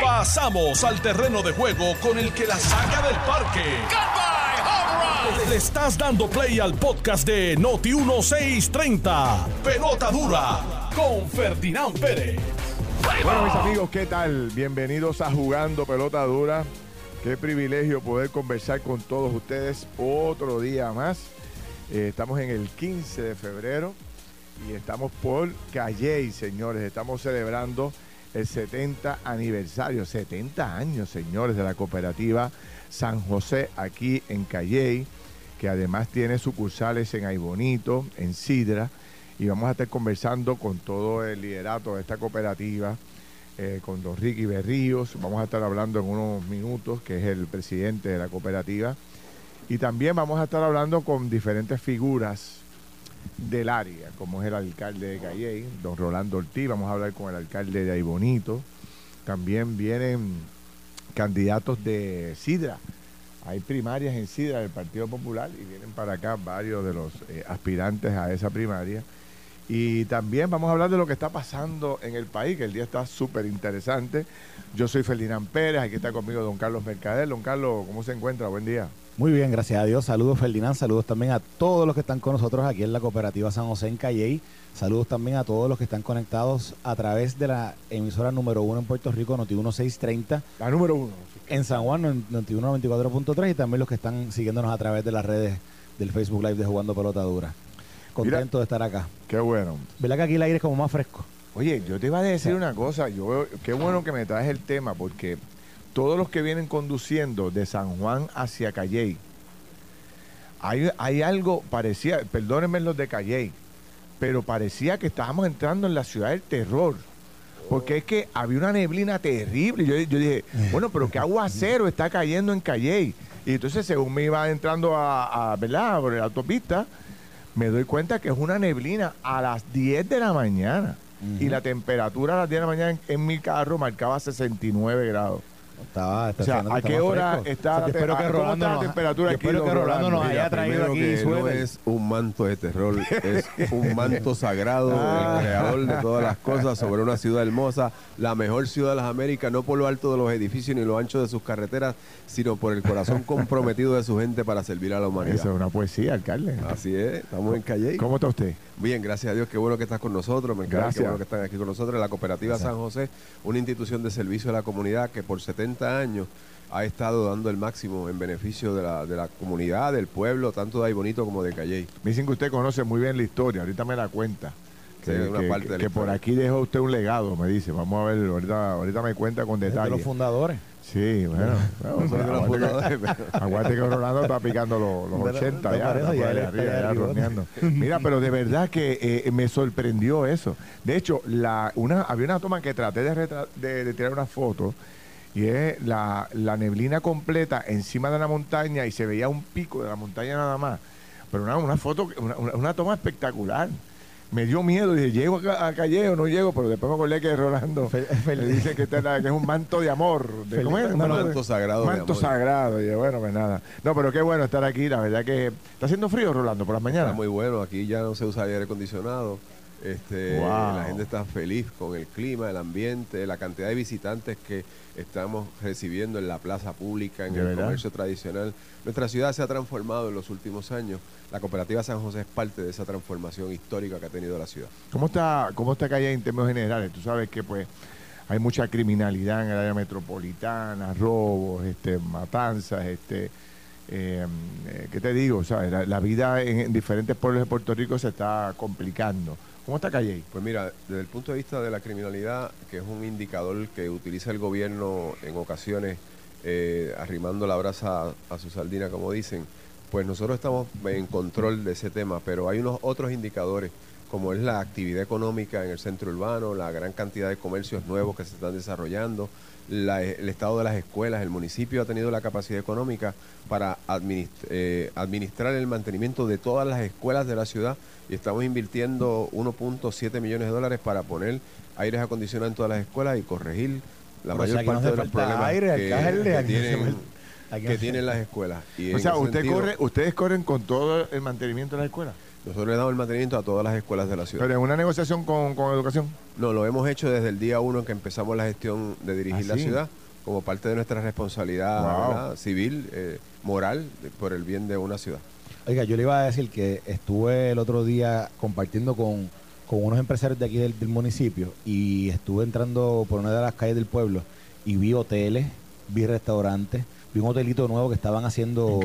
Pasamos al terreno de juego con el que la saca del parque. Le estás dando play al podcast de Noti 1630. Pelota dura con Ferdinand Pérez. Bueno, mis amigos, ¿qué tal? Bienvenidos a Jugando Pelota Dura. Qué privilegio poder conversar con todos ustedes otro día más. Eh, estamos en el 15 de febrero y estamos por Calley, señores. Estamos celebrando el 70 aniversario, 70 años, señores, de la cooperativa San José aquí en Calley, que además tiene sucursales en Aybonito, en Sidra, y vamos a estar conversando con todo el liderato de esta cooperativa, eh, con don Ricky Berríos, vamos a estar hablando en unos minutos, que es el presidente de la cooperativa, y también vamos a estar hablando con diferentes figuras del área, como es el alcalde de Calley, don Rolando Ortiz, vamos a hablar con el alcalde de Aybonito, también vienen candidatos de Sidra, hay primarias en Sidra del Partido Popular y vienen para acá varios de los eh, aspirantes a esa primaria. Y también vamos a hablar de lo que está pasando en el país, que el día está súper interesante. Yo soy Ferdinand Pérez, aquí está conmigo don Carlos Mercader. Don Carlos, ¿cómo se encuentra? Buen día. Muy bien, gracias a Dios. Saludos Ferdinand, saludos también a todos los que están con nosotros aquí en la cooperativa San José en Calley. Saludos también a todos los que están conectados a través de la emisora número uno en Puerto Rico, Noti 1630. La número uno. En San Juan, 9194.3 y también los que están siguiéndonos a través de las redes del Facebook Live de Jugando Pelota Dura. Contento de estar acá. Qué bueno. ¿Verdad que aquí el aire es como más fresco? Oye, yo te iba a decir una cosa. Yo, qué bueno que me traes el tema, porque todos los que vienen conduciendo de San Juan hacia Calley, hay, hay algo parecía, perdónenme los de Calley, pero parecía que estábamos entrando en la ciudad del terror. Porque es que había una neblina terrible. Yo, yo dije, bueno, pero qué aguacero está cayendo en Calley. Y entonces, según me iba entrando a, a ¿verdad? Por la autopista, me doy cuenta que es una neblina a las 10 de la mañana. Y la temperatura a las 10 de la mañana en, en mi carro marcaba 69 grados. Estaba, O sea, ¿a qué hora está la, espero que ¿cómo Rolando nos- temperatura yo aquí? espero que Rolando nos haya traído Primero aquí que no es un manto de terror, es un manto sagrado Ah. del creador de todas las cosas sobre una ciudad hermosa, la mejor ciudad de las Américas, no por lo alto de los edificios ni lo ancho de sus carreteras, sino por el corazón comprometido de su gente para servir a la Eso humanidad. es una poesía, alcalde. Así es, estamos en Calle. ¿Cómo está usted? Bien, gracias a Dios, qué bueno que estás con nosotros, me encanta, Gracias. qué bueno que están aquí con nosotros. La Cooperativa San José, una institución de servicio a la comunidad que por 70 años ha estado dando el máximo en beneficio de la, de la comunidad, del pueblo, tanto de ahí bonito como de Calley. Me dicen que usted conoce muy bien la historia, ahorita me la cuenta. Sí, Que, una que- parte la que por aquí dejó usted un legado, me dice. Vamos a ver, ahorita, ahorita me cuenta con Es de los detalle. fundadores. Sí, bueno. aguante que- Aguante Rolando está picando los, los Pero- 80 no ya. está está arriba, ya arriba. Mira, pero de verdad que eh, me sorprendió eso. De hecho, la, una, había una toma que traté de, retra- de, de tirar una foto y es la, la neblina completa encima de la montaña y se veía un pico de la montaña nada más. Pero una, una foto, una, una- una toma espectacular. Me dio miedo, dije, ¿llego a, a Calle o no llego? Pero después me acordé que Rolando le dice que, es la- que es un manto de amor. De, ¿Cómo es? no, Un no, manto sagrado. de Manto amor. sagrado. Y bueno, pues nada. No, pero qué bueno estar aquí. La verdad que está haciendo frío, Rolando, por las mañanas. Está muy bueno, aquí ya no se usa aire acondicionado. Este, Wow. La gente está feliz con el clima, el ambiente, la cantidad de visitantes que estamos recibiendo en la plaza pública, en ¿De el verdad? comercio tradicional. Nuestra ciudad se ha transformado en los últimos años. La cooperativa San José es parte de esa transformación histórica que ha tenido la ciudad. ¿Cómo está, cómo está Calle en términos generales? Tú sabes que pues hay mucha criminalidad en el área metropolitana, robos, este, matanzas, este, eh, eh, ¿qué te digo? ¿Sabes? La, la vida en, en diferentes pueblos de Puerto Rico se está complicando. ¿Cómo está Calle? Pues mira, desde el punto de vista de la criminalidad, que es un indicador que utiliza el gobierno en ocasiones, eh, arrimando la brasa a, a su sardina, como dicen, pues nosotros estamos en control de ese tema, pero hay unos otros indicadores, como es la actividad económica en el centro urbano, la gran cantidad de comercios nuevos que se están desarrollando, la- el estado de las escuelas, el municipio ha tenido la capacidad económica para administ- eh, administrar el mantenimiento de todas las escuelas de la ciudad y estamos invirtiendo 1.7 millones de dólares para poner aires acondicionados en todas las escuelas y corregir la Pero mayor parte de los problemas aire, que, tienen, que las escuelas. Y O sea, usted sentido- corre, ustedes corren con todo el mantenimiento de la escuela. Nosotros le damos el mantenimiento a todas las escuelas de la ciudad. Pero en una negociación con, con educación. No, lo hemos hecho desde el día uno en que empezamos la gestión de dirigir ¿Ah, la sí? ciudad como parte de nuestra responsabilidad civil, eh, moral, por el bien de una ciudad. Oiga, yo le iba a decir que estuve el otro día compartiendo con, con unos empresarios de aquí del, del municipio y estuve entrando por una de las calles del pueblo y vi hoteles, vi restaurantes, vi un hotelito nuevo que estaban haciendo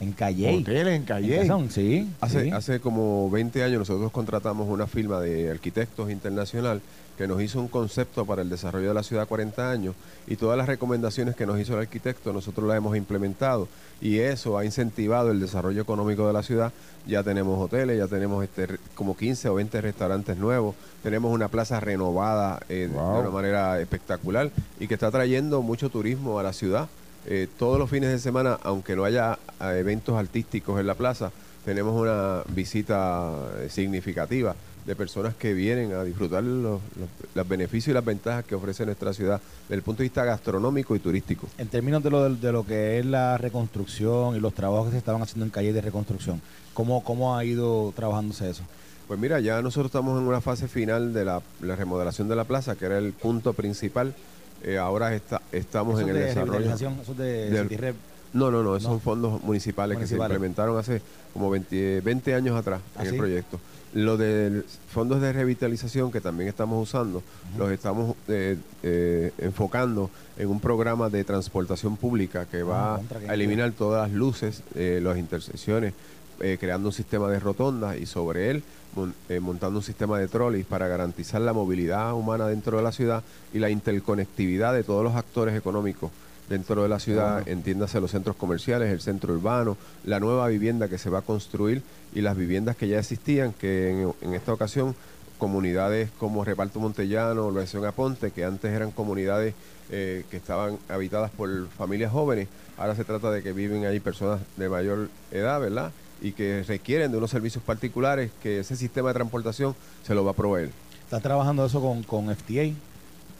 En Calley. Hoteles en Calle. Sí. Hace, sí. hace como 20 años nosotros contratamos una firma de arquitectos internacional que nos hizo un concepto para el desarrollo de la ciudad 40 años y todas las recomendaciones que nos hizo el arquitecto nosotros las hemos implementado y eso ha incentivado el desarrollo económico de la ciudad. Ya tenemos hoteles, ya tenemos este, como 15 o 20 restaurantes nuevos, tenemos una plaza renovada eh, Wow. de una manera espectacular y que está trayendo mucho turismo a la ciudad. Eh, todos los fines de semana, aunque no haya eh, eventos artísticos en la plaza, tenemos una visita eh, significativa de personas que vienen a disfrutar los, los- los beneficios y las ventajas que ofrece nuestra ciudad desde el punto de vista gastronómico y turístico. En términos de lo, de lo que es la reconstrucción y los trabajos que se estaban haciendo en Calle de reconstrucción, ¿cómo, cómo ha ido trabajándose eso? Pues mira, ya nosotros estamos en una fase final de la, la remodelación de la plaza, que era el punto principal. Eh, ahora está, estamos en el de desarrollo. eso de del- Citirrep. No, no, no, esos No. son fondos municipales, que se implementaron hace como 20, 20 años atrás ¿Ah, en el sí? proyecto. Lo de fondos de revitalización que también estamos usando, los estamos eh, eh, enfocando en un programa de transportación pública que va Ah, qué a eliminar todas las luces, las intersecciones, eh, creando un sistema de rotondas y sobre él mon- eh, montando un sistema de trolleys para garantizar la movilidad humana dentro de la ciudad y la interconectividad de todos los actores económicos dentro de la ciudad, entiéndase los centros comerciales, el centro urbano, la nueva vivienda que se va a construir y las viviendas que ya existían, que en, en esta ocasión comunidades como Reparto Montellano, Organización Aponte, que antes eran comunidades eh, que estaban habitadas por familias jóvenes, ahora se trata de que viven ahí personas de mayor edad, ¿verdad? Y que requieren de unos servicios particulares que ese sistema de transportación se lo va a proveer. ¿Estás trabajando eso con, con FTA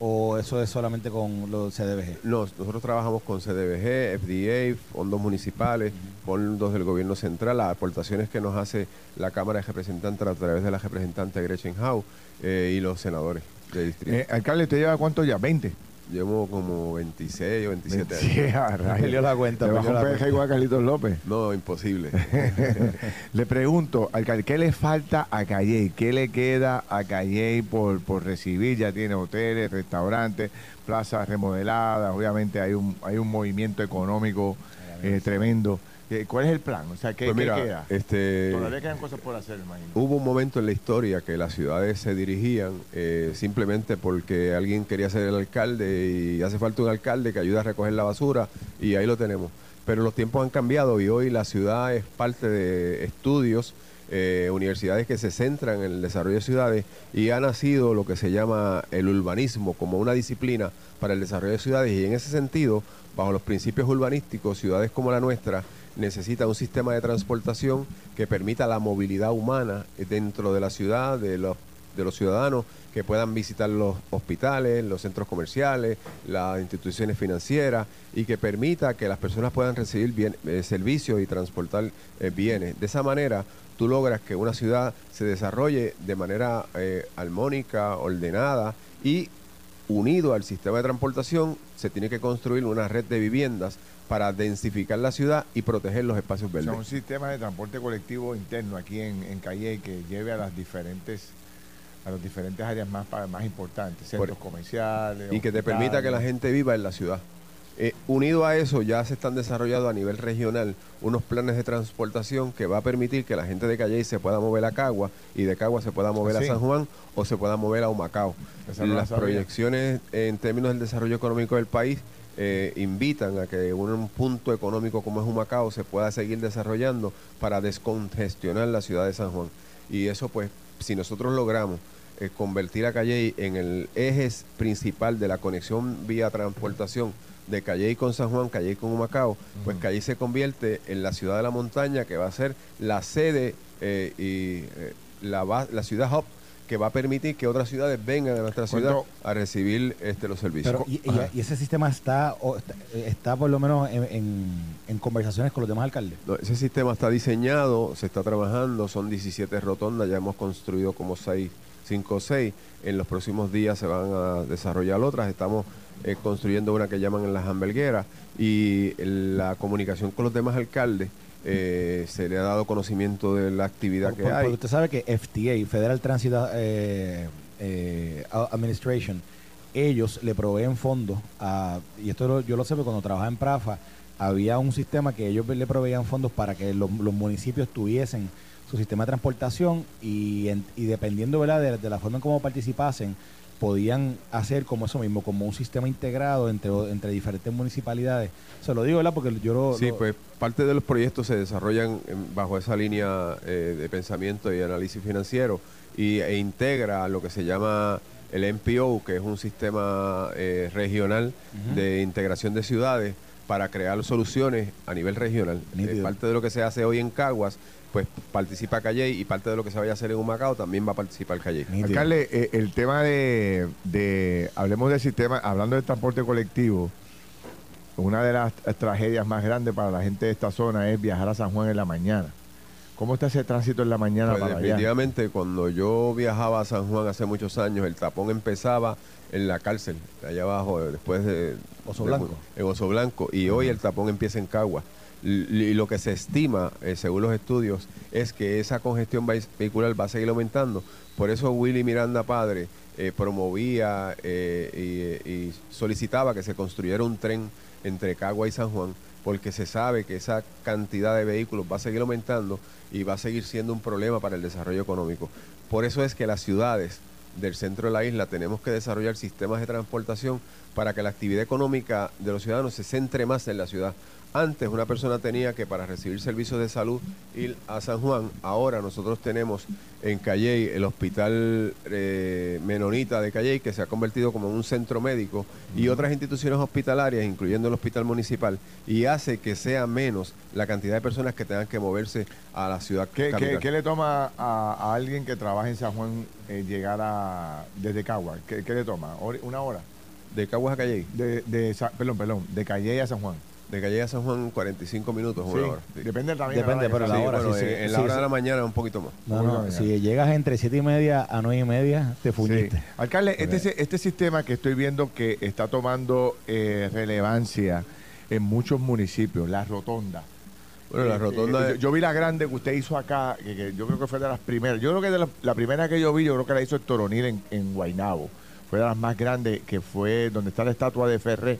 o eso es solamente con los CDBG? No, nosotros trabajamos con CDBG, FDA, fondos municipales, fondos del gobierno central, las aportaciones que nos hace la Cámara de Representantes a través de la representante Gretchen Howe eh, y los senadores de distrito. Eh, alcalde, ¿usted lleva cuánto ya? ¿20? Llevo como 26 o 27 años. Sí, a rayos. Perdió la cuenta, Le bajó perdió un la peje cuenta. igual a Carlitos López. No, imposible. le pregunto, alcalde, ¿qué le falta a Calle? ¿Qué le queda a Calle por, por recibir? Ya tiene hoteles, restaurantes, plazas remodeladas, obviamente hay un, hay un movimiento económico eh, tremendo. ¿Cuál es el plan? O sea, ¿qué, Pues qué mira, queda? este, Todavía quedan cosas por hacer, imagino. Hubo un momento en la historia que las ciudades se dirigían eh, simplemente porque alguien quería ser el alcalde y hace falta un alcalde que ayude a recoger la basura y ahí lo tenemos. Pero los tiempos han cambiado y hoy la ciudad es parte de estudios, eh, universidades que se centran en el desarrollo de ciudades y ha nacido lo que se llama el urbanismo como una disciplina para el desarrollo de ciudades y en ese sentido, bajo los principios urbanísticos, ciudades como la nuestra necesita un sistema de transportación que permita la movilidad humana dentro de la ciudad, de los, de los ciudadanos que puedan visitar los hospitales, los centros comerciales, las instituciones financieras y que permita que las personas puedan recibir bien, eh, servicios y transportar eh, bienes. De esa manera, tú logras que una ciudad se desarrolle de manera eh, armónica, ordenada y unido al sistema de transportación, se tiene que construir una red de viviendas para densificar la ciudad y proteger los espacios O sea, verdes. un sistema de transporte colectivo interno aquí en, en Calle que lleve a las diferentes a las diferentes áreas más más importantes, centros comerciales. y que te permita que la gente viva en la ciudad. Eh, unido a eso, ya se están desarrollando a nivel regional unos planes de transportación que va a permitir que la gente de Calle se pueda mover a Cagua y de Cagua se pueda mover ¿Ah, sí? a San Juan o se pueda mover a Humacao. Las proyecciones en términos del desarrollo económico del país eh, invitan a que un, un punto económico como es Humacao se pueda seguir desarrollando para descongestionar la ciudad de San Juan. Y eso pues, si nosotros logramos eh, convertir a Calley en el eje principal de la conexión vía transportación de Calley con San Juan, Calley con Humacao, pues Calley se convierte en la ciudad de la montaña que va a ser la sede eh, y eh, la, la ciudad hub que va a permitir que otras ciudades vengan a nuestra ciudad ¿Cuánto? a recibir este, los servicios. Pero, y, y- y ese sistema está, o está, está por lo menos en, en- en conversaciones con los demás alcaldes. No, ese sistema está diseñado, se está trabajando, son 17 rotondas, ya hemos construido como 6, 5 o 6. En los próximos días se van a desarrollar otras. Estamos eh, construyendo una que llaman en las hamburgueras y la comunicación con los demás alcaldes eh, se le ha dado conocimiento de la actividad que Por- hay. porque usted sabe que FTA, Federal Transit eh, eh, Administration, ellos le proveen fondos a, y esto lo- yo lo sé porque cuando trabajaba en Prafa, había un sistema que ellos le proveían fondos para que los, los municipios tuviesen su sistema de transportación y, en- y dependiendo ¿verdad? De, de la forma en cómo participasen, podían hacer como eso mismo, como un sistema integrado entre, entre diferentes municipalidades. Se lo digo, ¿verdad? Porque yo lo... Sí, lo- pues parte de los proyectos se desarrollan bajo esa línea eh, de pensamiento y análisis financiero y, e integra lo que se llama el MPO, que es un sistema eh, regional de integración de ciudades para crear soluciones a nivel regional. Eh, parte de lo que se hace hoy en Caguas, pues participa Calley y parte de lo que se vaya a hacer en Humacao también va a participar. Nítido. Alcalde, eh, el tema de, de- hablemos del sistema, hablando del transporte colectivo, una de las tragedias más grandes para la gente de esta zona es viajar a San Juan en la mañana. ¿Cómo está ese tránsito en la mañana Pues para allá? definitivamente, cuando yo viajaba a San Juan hace muchos años, el tapón empezaba en la cárcel, allá abajo, eh, después de... Oso de- Blanco. en Oso Blanco. Y hoy el tapón empieza en Cagua. Y lo que se estima, eh, según los estudios, es que esa congestión vehi- vehicular va a seguir aumentando. Por eso Willy Miranda Padre eh, promovía eh, y, y solicitaba que se construyera un tren entre Cagua y San Juan, porque se sabe que esa cantidad de vehículos va a seguir aumentando y va a seguir siendo un problema para el desarrollo económico. Por eso es que las ciudades del centro de la isla tenemos que desarrollar sistemas de transportación para que la actividad económica de los ciudadanos se centre más en la ciudad. Antes una persona tenía que para recibir servicios de salud ir a San Juan. Ahora nosotros tenemos en Calley el hospital eh, Menonita de Calley que se ha convertido como un centro médico y otras instituciones hospitalarias, incluyendo el hospital municipal, y hace que sea menos la cantidad de personas que tengan que moverse a la ciudad. ¿Qué, qué- capital. qué le toma a, a alguien que trabaja en San Juan eh, llegar a, desde Cagua? ¿Qué, qué le toma? ¿Hora- ¿Una hora? De Caguas a Calley. De, de perdón, perdón, de Calle a San Juan. De Calle a San Juan 45 minutos, Sí, una hora. sí. Depende también. Depende, pero la hora. bueno, en, la hora de la mañana un poquito más. No, no, si llegas entre siete y media a nueve y media, te fuñiste. Sí. Alcalde, este, si- este sistema que estoy viendo que está tomando eh, relevancia en muchos municipios, la rotonda. Bueno, la Eh, rotonda eh, yo, yo vi la grande que usted hizo acá, que, que yo creo que fue de las primeras. Yo creo que de la, la primera que yo vi, yo creo que la hizo el Toronil en, en Guaynabo. Fue de las más grandes, que fue donde está la estatua de Ferré.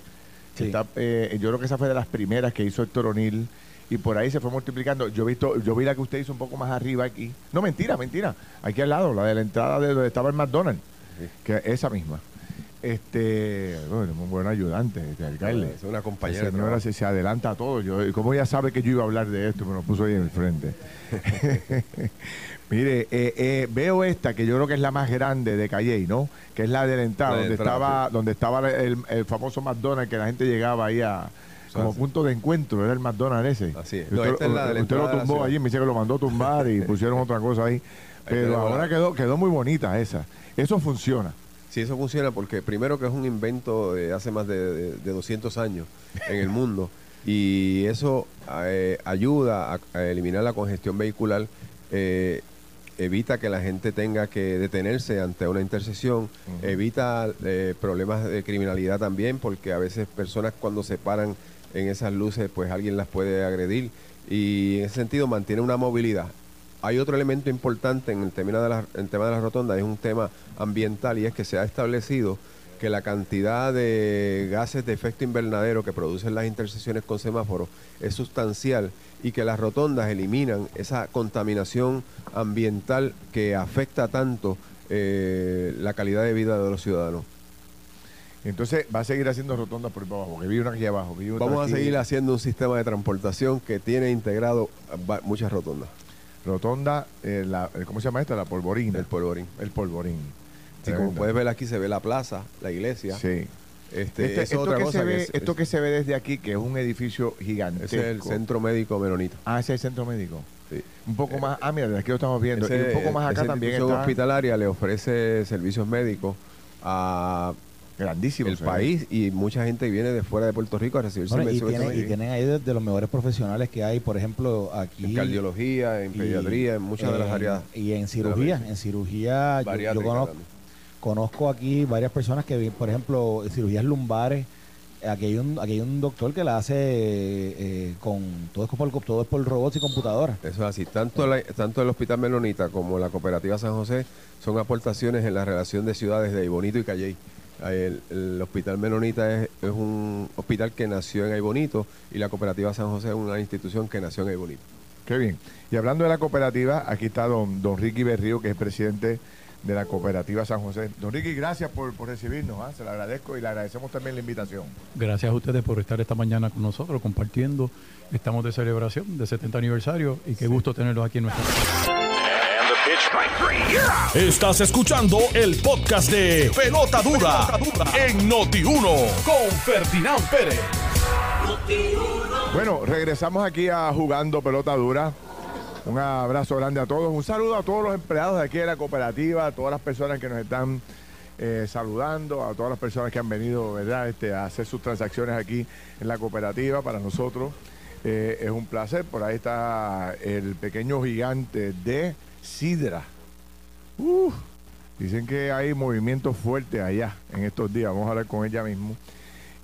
Que Sí. está, eh, yo creo que esa fue de las primeras que hizo el Toronil. Y por ahí se fue multiplicando. Yo, he visto, yo vi la que usted hizo un poco más arriba aquí. No, mentira, mentira. Aquí al lado, la de la entrada de donde estaba el McDonald's. Sí. Que esa misma. Este, bueno, muy buen ayudante, este alcalde. Es una compañera. Señora se, se adelanta a todo. Yo, como ella sabe que yo iba a hablar de esto, me lo puso ahí en el frente. Mire, eh, eh, veo esta que yo creo que es la más grande de Calley, ¿no? Que es la de la entrada, La donde, entrada, estaba, sí. donde estaba el, el famoso McDonald's que la gente llegaba ahí a como punto de encuentro, era el McDonald's ese. Así es. Usted, No, esta es la de la usted lo tumbó allí, me dice que lo mandó a tumbar y pusieron otra cosa ahí. Pero ahora quedó, quedó muy bonita esa. Eso funciona. Sí, eso funciona porque primero que es un invento de hace más de, de- de 200 años en el mundo y eso eh, ayuda a, a eliminar la congestión vehicular, eh, evita que la gente tenga que detenerse ante una intersección, evita eh, problemas de criminalidad también porque a veces personas cuando se paran en esas luces pues alguien las puede agredir y en ese sentido mantiene una movilidad. Hay otro elemento importante en el tema de la, en el tema de las rotondas, es un tema ambiental y es que se ha establecido que la cantidad de gases de efecto invernadero que producen las intersecciones con semáforos es sustancial y que las rotondas eliminan esa contaminación ambiental que afecta tanto eh, la calidad de vida de los ciudadanos. Entonces va a seguir haciendo rotondas por abajo, porque vi una aquí abajo. Vamos a seguir haciendo un sistema de transportación que tiene integrado va- muchas rotondas. Rotonda, eh, la, eh, ¿cómo se llama esta? La polvorina. El polvorín. El polvorín. Sí, como puedes ver aquí se ve la plaza, la iglesia. Sí. Este, Este- es esto, otra que cosa se ve, que es- esto es- que se ve desde aquí, que es un edificio gigantesco. ese es el centro médico menonita. Ah, ese es el centro médico. Sí. Un poco más, ah, mira, aquí lo estamos viendo. y un poco más acá también institución está hospitalaria le ofrece servicios médicos a grandísimo. el país y mucha gente viene de fuera de Puerto Rico a recibir Bueno, y, servicios tienen, y tienen ahí de, de los mejores profesionales que hay, por ejemplo, aquí. en cardiología, en y, pediatría, en muchas de las áreas Y en cirugía. En cirugía, yo- conozco, también. Conozco aquí varias personas que, vi- por ejemplo, cirugías lumbares. Aquí hay un, aquí hay un doctor que la hace eh, con todo es por todo es por robots y computadoras. Eso es así. Tanto, la- tanto el Hospital Menonita como la Cooperativa San José son aportaciones en la relación de ciudades de Aibonito y Calley. El, el Hospital Menonita es, es un hospital que nació en Aibonito y la Cooperativa San José es una institución que nació en Aibonito. Qué bien. Y hablando de la cooperativa, aquí está don, don Ricky Berrío, que es presidente de la cooperativa San José. Don Ricky, gracias por, por recibirnos, ¿ah? se lo agradezco y le agradecemos también la invitación. Gracias a ustedes por estar esta mañana con nosotros compartiendo. Estamos de celebración de 70 aniversario y qué gusto tenerlos aquí en nuestra Estás escuchando el podcast de Pelota Dura, en Noti1 con Ferdinand Pérez. Bueno, regresamos aquí a Jugando Pelota Dura. Un abrazo grande a todos. Un saludo a todos los empleados de aquí de la cooperativa, a todas las personas que nos están eh, saludando, a todas las personas que han venido ¿verdad? Este, a hacer sus transacciones aquí en la cooperativa. Para nosotros eh, es un placer. Por ahí está el pequeño gigante de Sidra. Uf, dicen que hay movimientos fuertes allá en estos días. Vamos a hablar con ella mismo.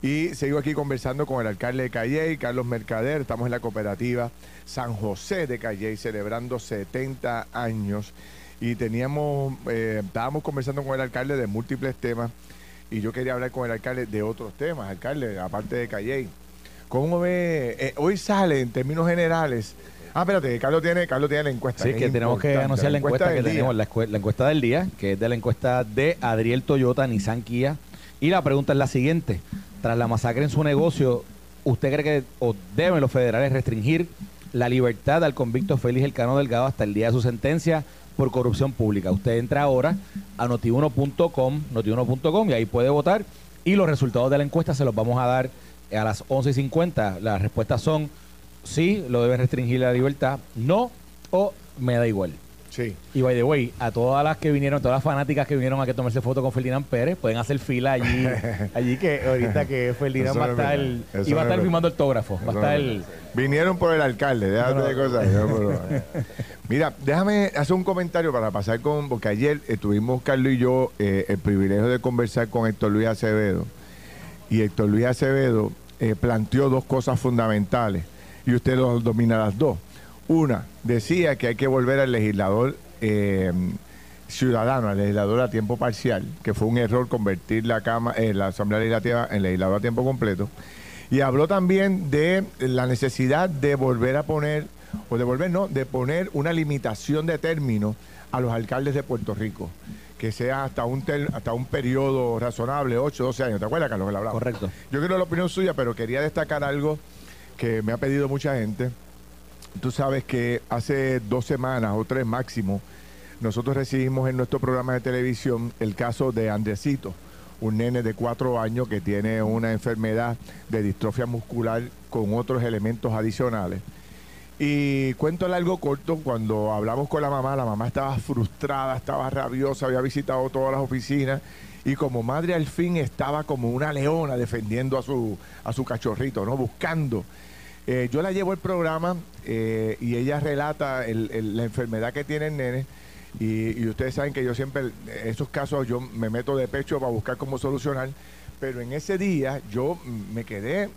Y sigo aquí conversando con el alcalde de Calley, Carlos Mercader. Estamos en la cooperativa San José de Calley, celebrando 70 años. Y teníamos, eh, estábamos conversando con el alcalde de múltiples temas. Y yo quería hablar con el alcalde de otros temas, alcalde, aparte de Calley. ¿Cómo ve? eh, hoy sale en términos generales. Ah, espérate, Carlos tiene, Carlos tiene la encuesta. Sí, que tenemos que anunciar la encuesta, que del día. tenemos, la, la encuesta del día, que es de la encuesta de Adriel Toyota, Nissan Kia. Y la pregunta es la siguiente. Tras la masacre en su negocio, ¿usted cree que o deben los federales restringir la libertad al convicto Félix Elcano Delgado hasta el día de su sentencia por corrupción pública? Usted entra ahora a notiuno.com, notiuno.com y ahí puede votar. Y los resultados de la encuesta se los vamos a dar a las 11.50. Las respuestas son sí, lo deben restringir la libertad, no o me da igual. Sí. Y by the way, a todas las que vinieron, todas las fanáticas que vinieron a que tomarse foto con Ferdinand Pérez, pueden hacer fila allí, allí que ahorita que Ferdinand va a estar, y va a es estar verdad. firmando autógrafos, va a estar el. Vinieron por el alcalde, déjate de cosas. Mira, déjame hacer un comentario para pasar con, porque ayer eh, tuvimos Carlos y yo eh, el privilegio de conversar con Héctor Luis Acevedo. Y Héctor Luis Acevedo eh, planteó dos cosas fundamentales y usted los domina las dos. Una, decía que hay que volver al legislador eh, ciudadano, al legislador a tiempo parcial, que fue un error convertir la, cama, eh, la Asamblea Legislativa en legislador a tiempo completo. Y habló también de la necesidad de volver a poner, o de volver, no, de poner una limitación de término a los alcaldes de Puerto Rico, que sea hasta un, ter- hasta un periodo razonable, 8, 12 años. ¿Te acuerdas, Carlos, que lo hablamos? Correcto. Yo quiero la opinión suya, pero quería destacar algo que me ha pedido mucha gente. Tú sabes que hace dos semanas o tres máximo, nosotros recibimos en nuestro programa de televisión el caso de Andresito, un nene de cuatro años que tiene una enfermedad de distrofia muscular con otros elementos adicionales. Y cuento largo corto, cuando hablamos con la mamá, la mamá estaba frustrada, estaba rabiosa, había visitado todas las oficinas y como madre al fin estaba como una leona defendiendo a su, a su cachorrito, ¿no? Buscando. Eh, yo la llevo al programa eh, y ella relata el- el- la enfermedad que tiene el nene. Y, ustedes saben que yo siempre, esos casos, yo me meto de pecho para buscar cómo solucionar. Pero en ese día yo me quedé,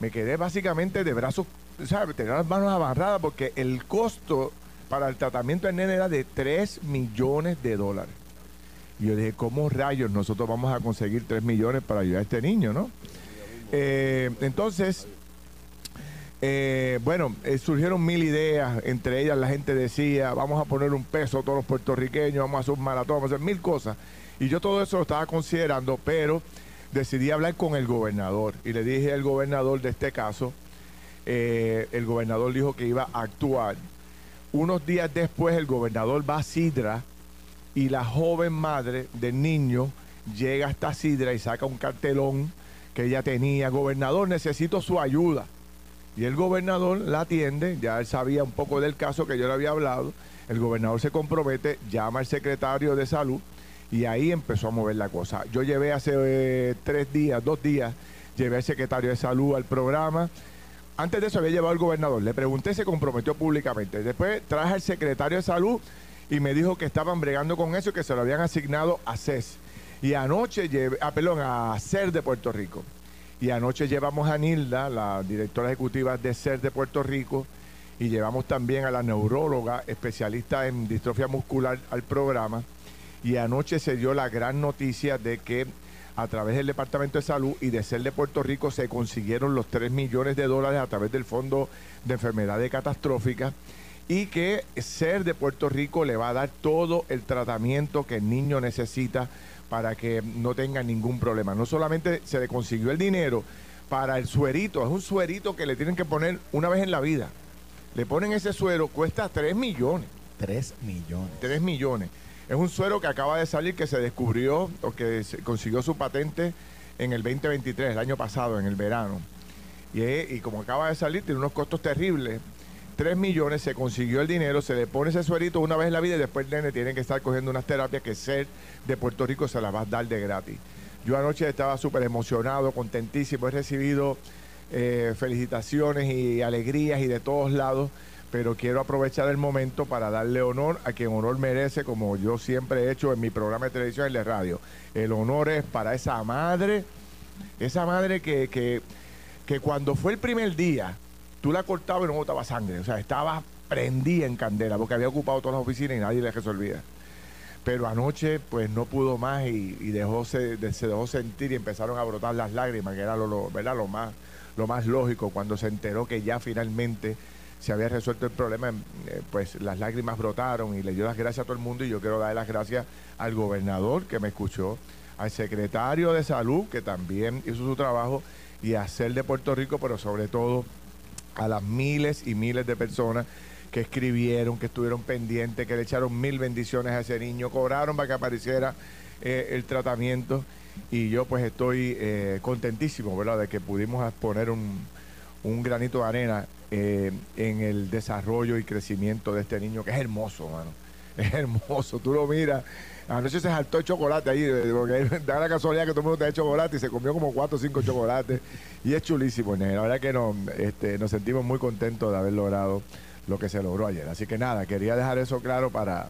me quedé básicamente de brazos, ¿sabes? Tenía las manos amarradas porque el costo para el tratamiento del nene era de 3 millones de dólares. Y yo dije, ¿cómo rayos nosotros vamos a conseguir 3 millones para ayudar a este niño, no? Eh, entonces, eh, bueno, eh, surgieron mil ideas, entre ellas la gente decía, vamos a poner un peso a todos los puertorriqueños, vamos a hacer un maratón, vamos a hacer mil cosas. Y yo todo eso lo estaba considerando, pero decidí hablar con el gobernador y le dije al gobernador de este caso, eh, el gobernador dijo que iba a actuar. Unos días después el gobernador va a Sidra y la joven madre del niño llega hasta Sidra y saca un cartelón que ella tenía, gobernador, necesito su ayuda. Y el gobernador la atiende, ya él sabía un poco del caso que yo le había hablado. El gobernador se compromete, llama al secretario de salud y ahí empezó a mover la cosa. Yo llevé hace eh, tres días, dos días, llevé al secretario de salud al programa. Antes de eso había llevado al gobernador. Le pregunté, se comprometió públicamente. Después traje al secretario de salud y me dijo que estaban bregando con eso y que se lo habían asignado a CES. Y anoche llevé, a, perdón, a CER de Puerto Rico. Y anoche llevamos a Nilda, la directora ejecutiva de CER de Puerto Rico, y llevamos también a la neuróloga especialista en distrofia muscular al programa. Y anoche se dio la gran noticia de que a través del Departamento de Salud y de CER de Puerto Rico se consiguieron los 3 millones de dólares a través del Fondo de Enfermedades Catastróficas y que SER de Puerto Rico le va a dar todo el tratamiento que el niño necesita para que no tenga ningún problema. No solamente se le consiguió el dinero para el suerito, es un suerito que le tienen que poner una vez en la vida. Le ponen ese suero, cuesta 3 millones. 3 millones. 3 millones. Es un suero que acaba de salir, que se descubrió o que se consiguió su patente en el 2023, el año pasado, en el verano. Y, y como acaba de salir, tiene unos costos terribles. 3 millones, se consiguió el dinero, se le pone ese suerito una vez en la vida y después el nene tiene que estar cogiendo unas terapias que SER de Puerto Rico se las va a dar de gratis. Yo anoche estaba súper emocionado, contentísimo, he recibido eh, felicitaciones y alegrías y de todos lados, pero quiero aprovechar el momento para darle honor a quien honor merece, como yo siempre he hecho en mi programa de televisión y de radio. El honor es para esa madre, esa madre que, que, que cuando fue el primer día, tú la cortabas y no botaba sangre. O sea, estaba prendida en candela porque había ocupado todas las oficinas y nadie le resolvía. Pero anoche, pues no pudo más y, dejó, se, de- se dejó sentir y empezaron a brotar las lágrimas, que era lo, lo- ¿verdad? lo, más, lo más lógico. Cuando se enteró que ya finalmente se había resuelto el problema, eh, pues las lágrimas brotaron y le dio las gracias a todo el mundo. Y yo quiero dar las gracias al gobernador que me escuchó, al secretario de salud que también hizo su trabajo y a CEL de Puerto Rico, pero sobre todo a las miles y miles de personas que escribieron, que estuvieron pendientes, que le echaron mil bendiciones a ese niño, cobraron para que apareciera eh, el tratamiento y yo pues estoy eh, contentísimo, ¿verdad?, de que pudimos poner un, un granito de arena eh, en el desarrollo y crecimiento de este niño, que es hermoso, mano. Es hermoso, tú lo miras. Anoche se saltó el chocolate ahí, eh, porque da la casualidad que todo el mundo te da chocolate y se comió como cuatro o cinco chocolates. Y es chulísimo. La verdad que nos, este, nos sentimos muy contentos de haber logrado lo que se logró ayer. Así que nada, quería dejar eso claro para,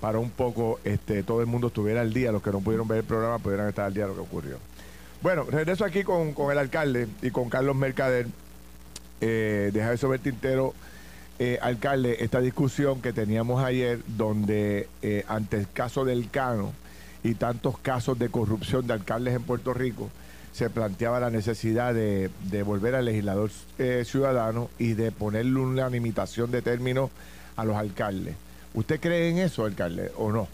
para un poco este, todo el mundo estuviera al día, los que no pudieron ver el programa pudieran estar al día de lo que ocurrió. Bueno, regreso aquí con, con el alcalde y con Carlos Mercader. Eh, deja eso ver tintero, eh, alcalde, esta discusión que teníamos ayer, donde eh, ante el caso del Cano y tantos casos de corrupción de alcaldes en Puerto Rico, se planteaba la necesidad de, de volver al legislador eh, ciudadano y de ponerle una limitación de términos a los alcaldes. ¿Usted cree en eso, alcalde, o no?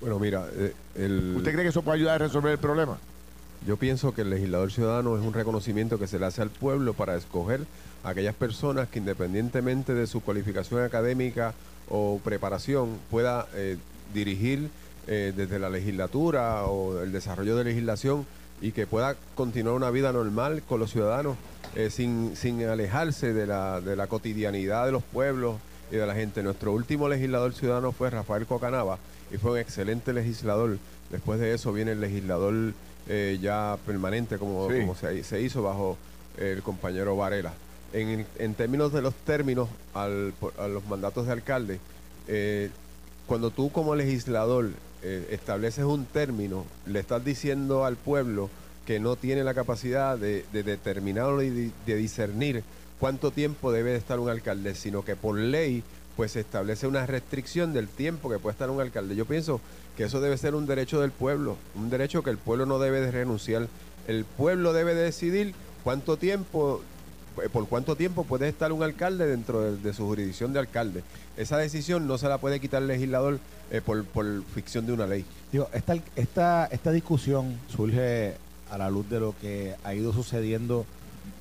Bueno, mira, eh, el, ¿Usted cree que eso puede ayudar a resolver el problema? Yo pienso que el legislador ciudadano es un reconocimiento que se le hace al pueblo para escoger aquellas personas que independientemente de su cualificación académica o preparación pueda eh, dirigir eh, desde la legislatura o el desarrollo de legislación y que pueda continuar una vida normal con los ciudadanos eh, sin, sin alejarse de la, de la cotidianidad de los pueblos y de la gente. Nuestro último legislador ciudadano fue Rafael Cocanava y fue un excelente legislador. Después de eso viene el legislador eh, ya permanente como, Sí. como se, se hizo bajo el compañero Varela. En, en términos de los términos al- a los mandatos de alcalde, eh, cuando tú como legislador eh, estableces un término, le estás diciendo al pueblo que no tiene la capacidad de, de determinarlo y de, discernir cuánto tiempo debe de estar un alcalde, sino que por ley pues se establece una restricción del tiempo que puede estar un alcalde. Yo pienso que eso debe ser un derecho del pueblo, un derecho que el pueblo no debe de renunciar. El pueblo debe de decidir cuánto tiempo, por cuánto tiempo puede estar un alcalde dentro de, de su jurisdicción de alcalde. Esa decisión no se la puede quitar el legislador eh, por, por ficción de una ley. Digo, esta, esta, esta discusión surge a la luz de lo que ha ido sucediendo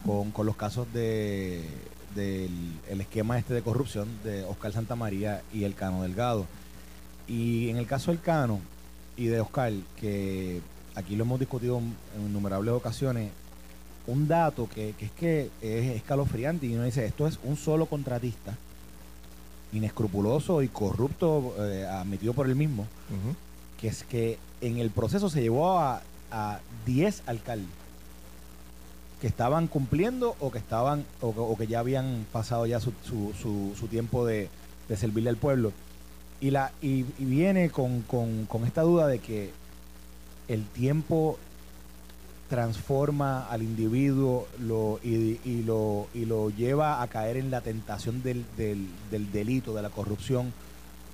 con, con los casos de del el esquema este de corrupción de Oscar Santamaría y el Cano Delgado. Y en el caso del Cano y de Oscar, que aquí lo hemos discutido en innumerables ocasiones, un dato que, que es que es escalofriante y uno dice, esto es un solo contratista, inescrupuloso y corrupto, eh, admitido por él mismo, que es que en el proceso se llevó a, a 10 alcaldes que estaban cumpliendo o que estaban o, que- o que ya habían pasado ya su, su, su- su tiempo de, de servirle al pueblo. Y la y, y viene con, con- con esta duda de que el tiempo transforma al individuo lo, y, y lo, y lo lleva a caer en la tentación del, del, del delito, de la corrupción.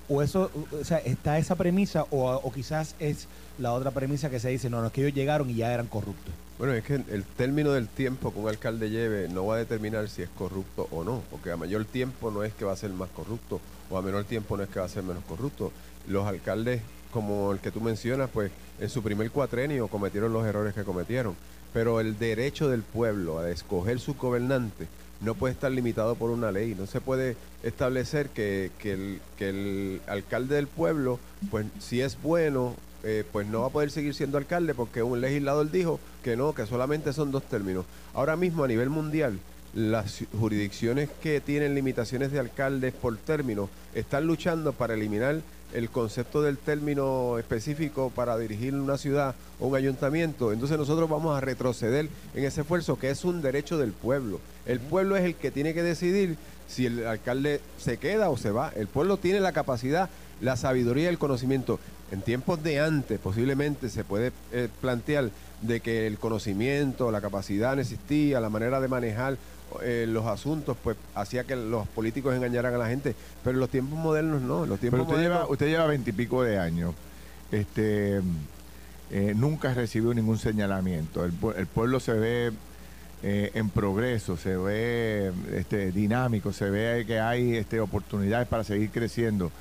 O eso, o sea, está esa premisa, o, o quizás es la otra premisa que se dice, no, no, es que ellos llegaron y ya eran corruptos. Bueno, es que el término del tiempo que un alcalde lleve no va a determinar si es corrupto o no, porque a mayor tiempo no es que va a ser más corrupto, o a menor tiempo no es que va a ser menos corrupto. Los alcaldes, como el que tú mencionas, pues en su primer cuatrenio cometieron los errores que cometieron, pero el derecho del pueblo a escoger su gobernante no puede estar limitado por una ley, no se puede establecer que, que el, alcalde del pueblo, pues si es bueno, eh, pues no va a poder seguir siendo alcalde porque un legislador dijo que no, que solamente son dos términos. Ahora mismo a nivel mundial, las jurisdicciones que tienen limitaciones de alcaldes por término están luchando para eliminar el concepto del término específico para dirigir una ciudad o un ayuntamiento. Entonces nosotros vamos a retroceder en ese esfuerzo que es un derecho del pueblo. El pueblo es el que tiene que decidir si el alcalde se queda o se va. El pueblo tiene la capacidad, la sabiduría y el conocimiento. En tiempos de antes posiblemente se puede eh, plantear de que el conocimiento, la capacidad no existía, la manera de manejar eh, los asuntos, pues hacía que los políticos engañaran a la gente. Pero en los tiempos modernos no. En los tiempos Pero usted modernos, lleva, usted lleva veintipico de años. Este, eh, nunca recibió ningún señalamiento. El pueblo se ve eh, en progreso, se ve este, dinámico, se ve que hay este, oportunidades para seguir creciendo.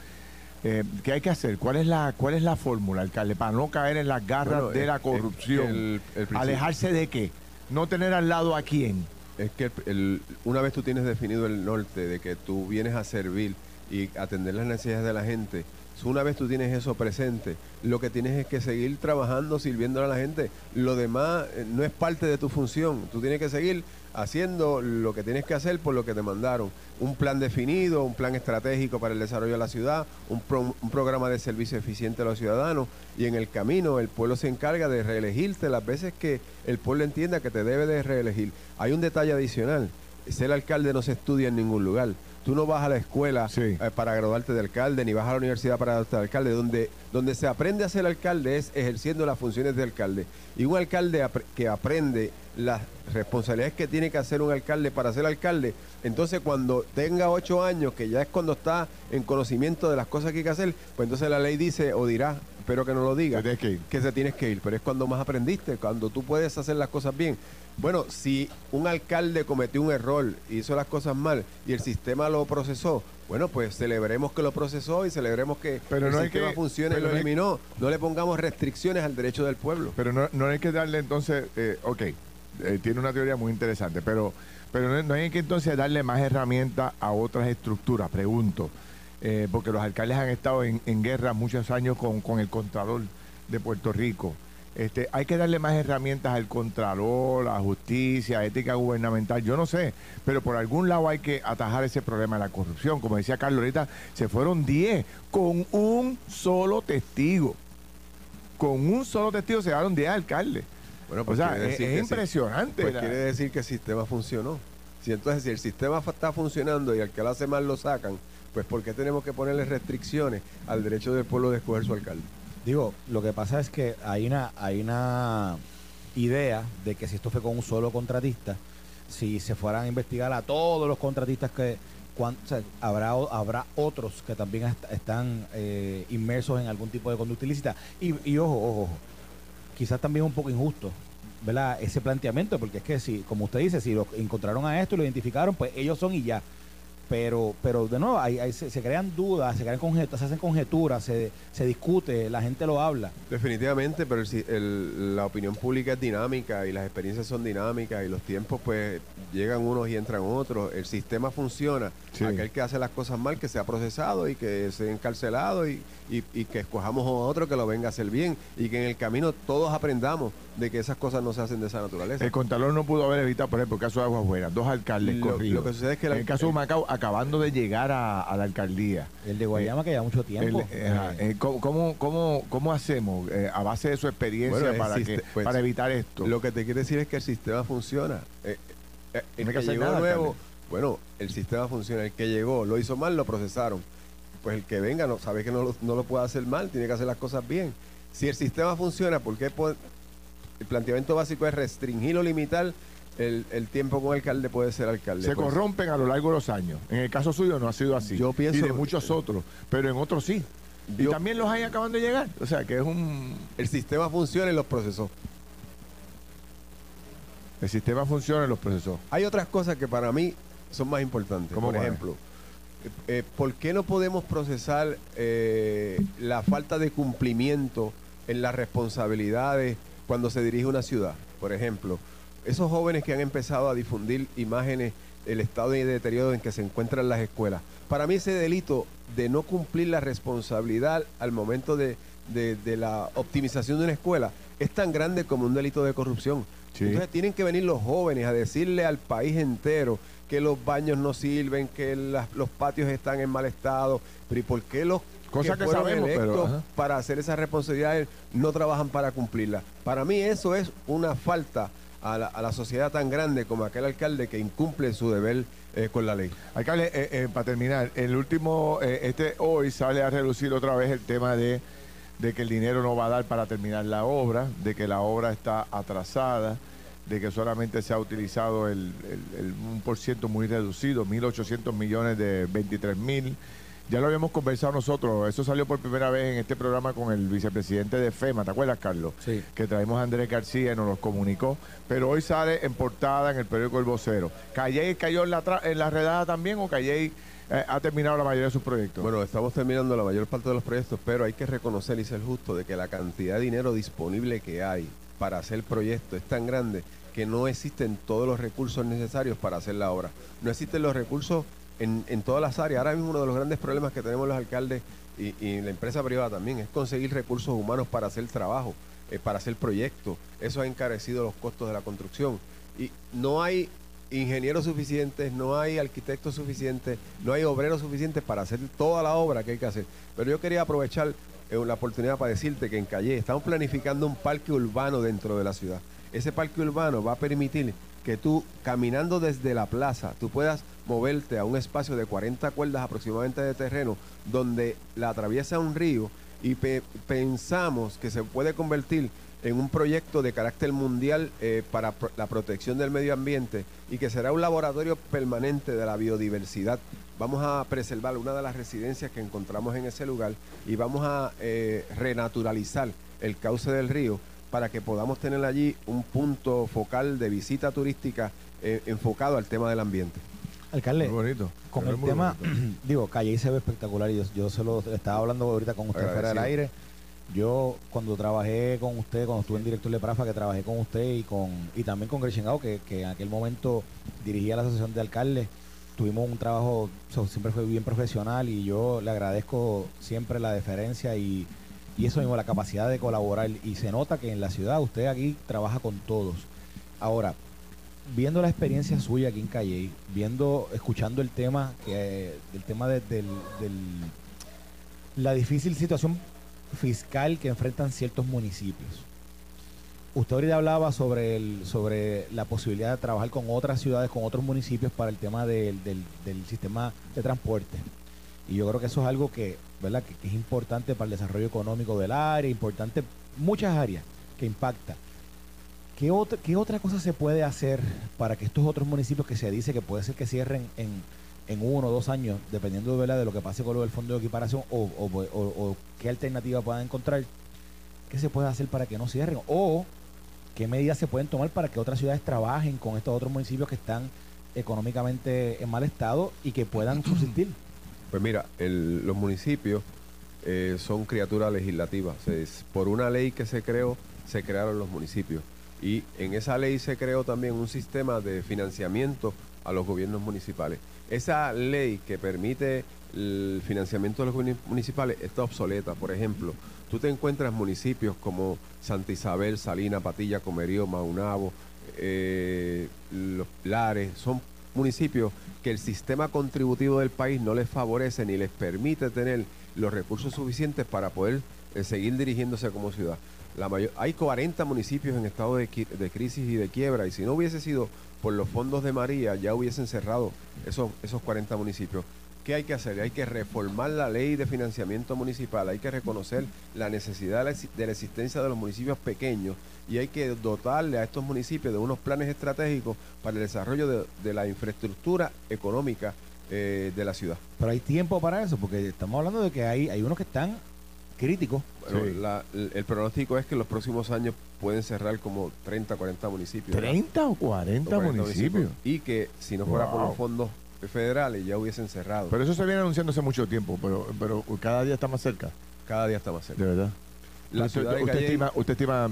Eh, ¿Qué hay que hacer? ¿Cuál es la cuál es la fórmula, alcalde, para no caer en las garras Bueno, de la corrupción? el- el principio- ¿Alejarse de qué? ¿No tener al lado a quién? Es que una vez tú tienes definido el norte de que tú vienes a servir y atender las necesidades de la gente, una vez tú tienes eso presente, lo que tienes es que seguir trabajando, sirviendo a la gente. Lo demás eh, no es parte de tu función. Tú tienes que seguir haciendo lo que tienes que hacer por lo que te mandaron. Un plan definido, un plan estratégico para el desarrollo de la ciudad, un, un programa de servicio eficiente a los ciudadanos y en el camino el pueblo se encarga de reelegirte las veces que el pueblo entienda que te debe de reelegir. Hay un detalle adicional. Ser alcalde no se estudia en ningún lugar. Tú no vas a la escuela Sí. eh, para graduarte de alcalde, ni vas a la universidad para graduarte de alcalde. Donde, donde se aprende a ser alcalde es ejerciendo las funciones de alcalde. Y un alcalde que aprende las responsabilidades que tiene que hacer un alcalde para ser alcalde, entonces cuando tenga ocho años, que ya es cuando está en conocimiento de las cosas que hay que hacer, pues entonces la ley dice o dirá, espero que no lo diga, Te tienes que se tienes que ir, pero es cuando más aprendiste, cuando tú puedes hacer las cosas bien. Bueno, si un alcalde cometió un error, hizo las cosas mal y el sistema lo procesó, bueno, pues celebremos que lo procesó y celebremos que Pero el no hay sistema que- funciona y lo eliminó. No le pongamos restricciones al derecho del pueblo. Pero no, no hay que darle entonces, eh, ok, eh, tiene una teoría muy interesante, pero, pero no, no hay que entonces darle más herramientas a otras estructuras, pregunto, Eh, porque los alcaldes han estado en, en guerra muchos años con, con el Contralor de Puerto Rico. Este, hay que darle más herramientas al Contralor, a la justicia, ética gubernamental, yo no sé, pero por algún lado hay que atajar ese problema de la corrupción. Como decía Carlos ahorita, se fueron 10 con un solo testigo con un solo testigo se llevaron 10 alcaldes. Bueno, o sea, es, impresionante. Pues la- quiere decir que el sistema funcionó. Si entonces si el sistema está funcionando y al que lo hace mal lo sacan, pues ¿por qué tenemos que ponerle restricciones al derecho del pueblo de escoger su alcalde? Digo, lo que pasa es que hay una, hay una idea de que si esto fue con un solo contratista, si se fueran a investigar a todos los contratistas que habrá habrá otros que también est- están eh, inmersos en algún tipo de conducta ilícita. Y, y ojo, ojo, quizás también un poco injusto. ¿Verdad? ese planteamiento, porque es que si, como usted dice, si lo encontraron a esto y lo identificaron, pues ellos son y ya. Pero, pero de nuevo, hay, hay- se, se crean dudas, se, crean se hacen conjeturas, se, se discute, la gente lo habla. Definitivamente, pero el si- el- la opinión pública es dinámica y las experiencias son dinámicas y los tiempos pues llegan unos y entran otros. El sistema funciona. Sí. Aquel que hace las cosas mal que sea procesado y que sea encarcelado y, y- y que escojamos a otro que lo venga a hacer bien y que en el camino todos aprendamos de que esas cosas no se hacen de esa naturaleza. El Contralor no pudo haber evitado, por ejemplo, el caso de Aguas Buenas, dos alcaldes Lo- corridos. lo que sucede es que la- en el caso de Macao, acabando de llegar a, a la alcaldía. El de Guayama que lleva mucho tiempo. El- eh, eh, ¿cómo, cómo, cómo, hacemos eh, a base de su experiencia Bueno, para, existe- que, pues, para evitar esto? Lo que te quiere decir es que el sistema funciona. El No que llegó nada, nuevo, alcalde. bueno, el sistema funciona. El que llegó, lo hizo mal, lo procesaron. Pues el que venga, no sabe que no lo, no lo puede hacer mal, tiene que hacer las cosas bien. Si el sistema funciona, ¿por qué el planteamiento básico es restringir o limitar el, el tiempo con el alcalde puede ser alcalde? se Pues, corrompen a lo largo de los años. En el caso suyo no ha sido así. Yo pienso- y de muchos otros, pero en otros sí. y también los hay acabando de llegar. O sea, que es un... El sistema funciona y los procesó. El sistema funciona en los procesos. Hay otras cosas que para mí son más importantes. ¿Cómo Por ejemplo, eh, eh, ¿por qué no podemos procesar eh, la falta de cumplimiento en las responsabilidades cuando se dirige una ciudad? Por ejemplo, esos jóvenes que han empezado a difundir imágenes del estado de deterioro en que se encuentran las escuelas. Para mí ese delito de no cumplir la responsabilidad al momento de, de- de la optimización de una escuela es tan grande como un delito de corrupción. Sí. Entonces tienen que venir los jóvenes a decirle al país entero que los baños no sirven, que las- los patios están en mal estado, pero ¿y por qué los Cosa que fueron sabemos, pero, electos ajá. para hacer esas responsabilidades no trabajan para cumplirlas? Para mí eso es una falta a la, sociedad tan grande como aquel alcalde que incumple su deber eh, con la ley. Alcalde, eh, eh, para terminar, el último, este hoy sale a relucir otra vez el tema de, de que el dinero no va a dar para terminar la obra, de que la obra está atrasada, de que solamente se ha utilizado el, el- el- un por ciento muy reducido, 1.800 millones de 23 mil. Ya lo habíamos conversado nosotros, eso salió por primera vez en este programa con el vicepresidente de FEMA, ¿te acuerdas, Carlos? Sí. que traemos a Andrés García y nos los comunicó, pero hoy sale en portada en el periódico El Vocero. ¿Calley cayó en la, tra- en la redada también o Calley eh, ha terminado la mayoría de sus proyectos? Bueno, estamos terminando la mayor parte de los proyectos, pero hay que reconocer y ser justo de que la cantidad de dinero disponible que hay para hacer proyectos es tan grande que no existen todos los recursos necesarios para hacer la obra. No existen los recursos en, todas las áreas. Ahora mismo uno de los grandes problemas que tenemos los alcaldes y, y la empresa privada también es conseguir recursos humanos para hacer trabajo, eh, para hacer proyectos. Eso ha encarecido los costos de la construcción. Y no hay ingenieros suficientes, no hay arquitectos suficientes, no hay obreros suficientes para hacer toda la obra que hay que hacer. Pero yo quería aprovechar eh, la oportunidad para decirte que en Calle estamos planificando un parque urbano dentro de la ciudad. Ese parque urbano va a permitir que tú, caminando desde la plaza, tú puedas moverte a un espacio de 40 cuerdas aproximadamente de terreno, donde la atraviesa un río y pe- pensamos que se puede convertir en un proyecto de carácter mundial eh, para la protección del medio ambiente y que será un laboratorio permanente de la biodiversidad. Vamos a preservar una de las residencias que encontramos en ese lugar y vamos a eh, renaturalizar el cauce del río para que podamos tener allí un punto focal de visita turística eh, enfocado al tema del ambiente. Alcalde, Muy bonito. con el tema, bonito. digo, Calle se ve espectacular y yo, yo se lo estaba hablando ahorita con usted fuera del aire. Yo cuando trabajé con usted, cuando estuve en director de Prafa, que trabajé con usted y con y también con Gretchen Gao, que, que en aquel momento dirigía la asociación de alcaldes, tuvimos un trabajo, so- siempre fue bien profesional y yo le agradezco siempre la deferencia y, y eso mismo, la capacidad de colaborar. Y se nota que en la ciudad usted aquí trabaja con todos. Ahora, viendo la experiencia suya aquí en Calle, viendo, escuchando el tema, que, el tema de- del, del- la difícil situación fiscal que enfrentan ciertos municipios. Usted ahorita hablaba sobre sobre la posibilidad de trabajar con otras ciudades, con otros municipios para el tema del, del- sistema de transporte. Y yo creo que eso es algo que, ¿verdad? que es importante para el desarrollo económico del área, importante muchas áreas que impacta. ¿Qué otra, ¿Qué otra cosa se puede hacer para que estos otros municipios que se dice que puede ser que cierren en, en uno o dos años, dependiendo ¿verdad? de lo que pase con lo del fondo de equiparación o, o- o- o qué alternativa puedan encontrar, qué se puede hacer para que no cierren? O qué medidas se pueden tomar para que otras ciudades trabajen con estos otros municipios que están económicamente en mal estado y que puedan subsistir. Pues mira, el- los municipios eh, son criaturas legislativas. Por una ley que se creó, se crearon los municipios. Y en esa ley se creó también un sistema de financiamiento a los gobiernos municipales. Esa ley que permite el financiamiento de los municipales está obsoleta. Por ejemplo, tú te encuentras municipios como Santa Isabel, Salina, Patilla, Comerío, Maunabo, eh, Los Lares, son municipios que el sistema contributivo del país no les favorece ni les permite tener los recursos suficientes para poder eh, seguir dirigiéndose como ciudad. Hay 40 municipios en estado de, de crisis y de quiebra y si no hubiese sido por los fondos de María ya hubiesen cerrado esos, esos 40 municipios. ¿Qué hay que hacer? Hay que reformar la ley de financiamiento municipal, hay que reconocer la necesidad de la, existencia de los municipios pequeños y hay que dotarle a estos municipios de unos planes estratégicos para el desarrollo de, de la infraestructura económica eh, de la ciudad. Pero hay tiempo para eso, porque estamos hablando de que hay, hay unos que están críticos. Bueno, Sí. la- el, el pronóstico es que en los próximos años pueden cerrar como 30, 40 municipios. ¿verdad? ¿30 o O 40, 40 municipios? Y que si no fuera por los fondos federales ya hubiesen cerrado. Pero eso se viene anunciando hace mucho tiempo, pero, pero cada día está más cerca, Cada día está más cerca. de verdad. La usted, ciudad de usted Calle- estima, usted estima,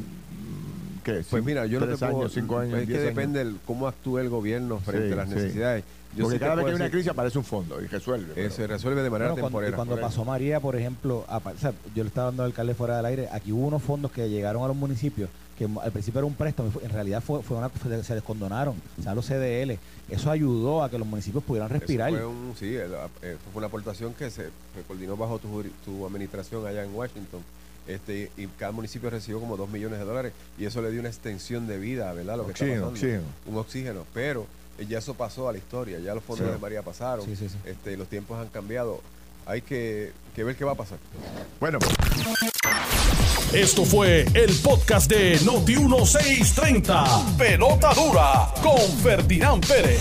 ¿qué? Pues mira, yo no te puedo, años, cinco años, Es que diez años? depende de cómo actúe el gobierno frente Sí, a las sí. necesidades. Yo Porque cada vez que hay una decir, crisis aparece un fondo y resuelve. eh, pero- se resuelve de manera Bueno, cuando, y cuando pasó María, por ejemplo, apa- o sea, yo le estaba dando al alcalde fuera del aire, aquí hubo unos fondos que llegaron a los municipios, que al principio era un préstamo, en realidad fue, fue una, se descondonaron, o sea, los CDL. Eso ayudó a que los municipios pudieran Eso respirar. fue, un, sí, el- eh, fue una aportación que se coordinó bajo tu, tu administración allá en Washington. Este, y cada municipio recibió como 2 millones de dólares y eso le dio una extensión de vida, ¿verdad? Lo que está Oxígeno, pasando. oxígeno. Un oxígeno, pero eh, ya eso pasó a la historia, ya los fondos Sí. de María pasaron, Sí, sí, sí. Este, los tiempos han cambiado. Hay que, que ver qué va a pasar. Bueno, Esto fue el podcast de Noti1630. Pelota dura con Ferdinand Pérez.